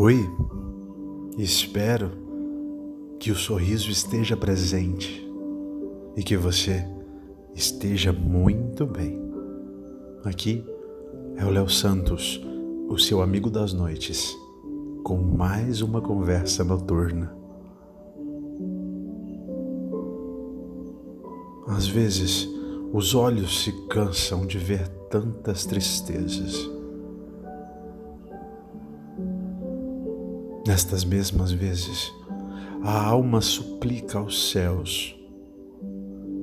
Oi, espero que o sorriso esteja presente e que você esteja muito bem. Aqui é o Léo Santos, o seu amigo das noites, com mais uma conversa noturna. Às vezes, os olhos se cansam de ver tantas tristezas. Nestas mesmas vezes, a alma suplica aos céus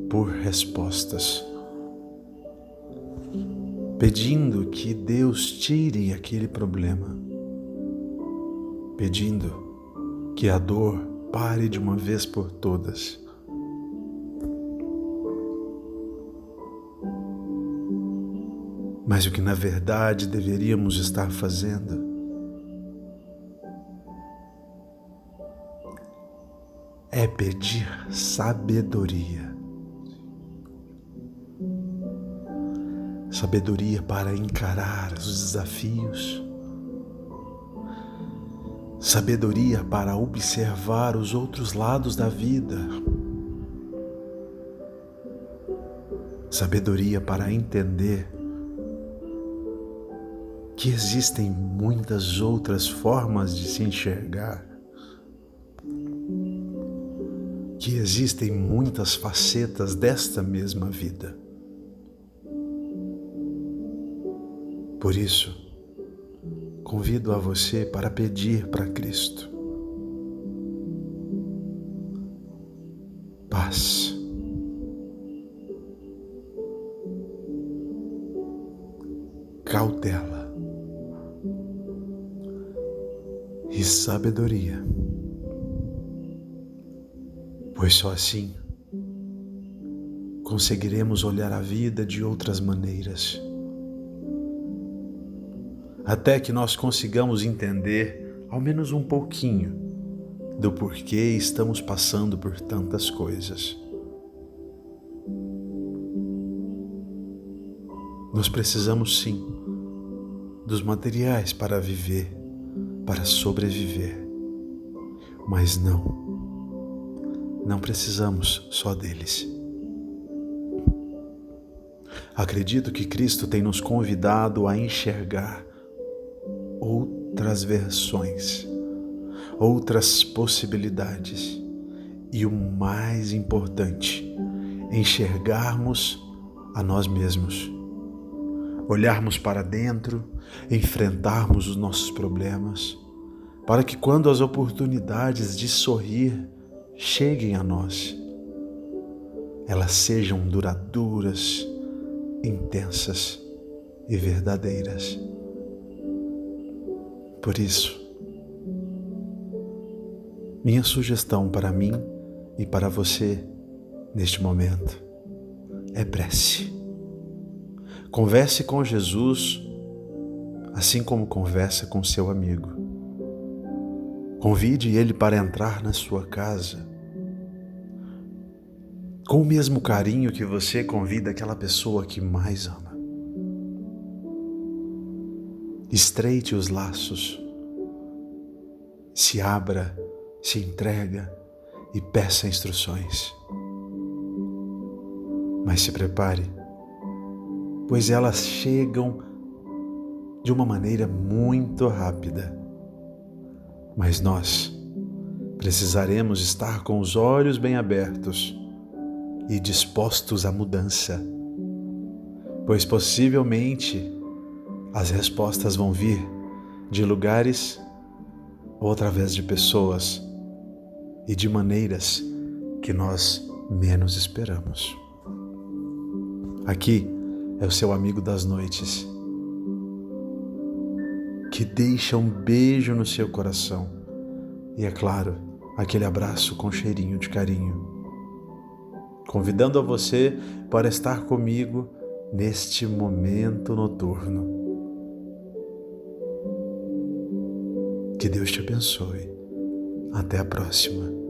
por respostas, pedindo que Deus tire aquele problema, pedindo que a dor pare de uma vez por todas. Mas o que na verdade deveríamos estar fazendo é pedir sabedoria. Sabedoria para encarar os desafios, sabedoria para observar os outros lados da vida, sabedoria para entender que existem muitas outras formas de se enxergar que existem muitas facetas desta mesma vida. Por isso, convido a você para pedir para Cristo paz. Cautela e sabedoria pois só assim conseguiremos olhar a vida de outras maneiras. Até que nós consigamos entender, ao menos um pouquinho, do porquê estamos passando por tantas coisas. Nós precisamos sim dos materiais para viver, para sobreviver, mas não não precisamos só deles. Acredito que Cristo tem nos convidado a enxergar outras versões, outras possibilidades e o mais importante, enxergarmos a nós mesmos, olharmos para dentro, enfrentarmos os nossos problemas, para que quando as oportunidades de sorrir cheguem a nós, elas sejam duradouras, intensas e verdadeiras. Por isso, minha sugestão para mim e para você neste momento é prece. Converse com Jesus assim como conversa com seu amigo. Convide ele para entrar na sua casa. Com o mesmo carinho que você convida aquela pessoa que mais ama. Estreite os laços. Se abra, se entrega e peça instruções. Mas se prepare, pois elas chegam de uma maneira muito rápida mas nós precisaremos estar com os olhos bem abertos e dispostos à mudança, pois possivelmente as respostas vão vir de lugares ou através de pessoas e de maneiras que nós menos esperamos. Aqui é o seu amigo das noites que deixa um beijo no seu coração e, é claro, aquele abraço com cheirinho de carinho. Convidando a você para estar comigo neste momento noturno. Que Deus te abençoe. Até a próxima.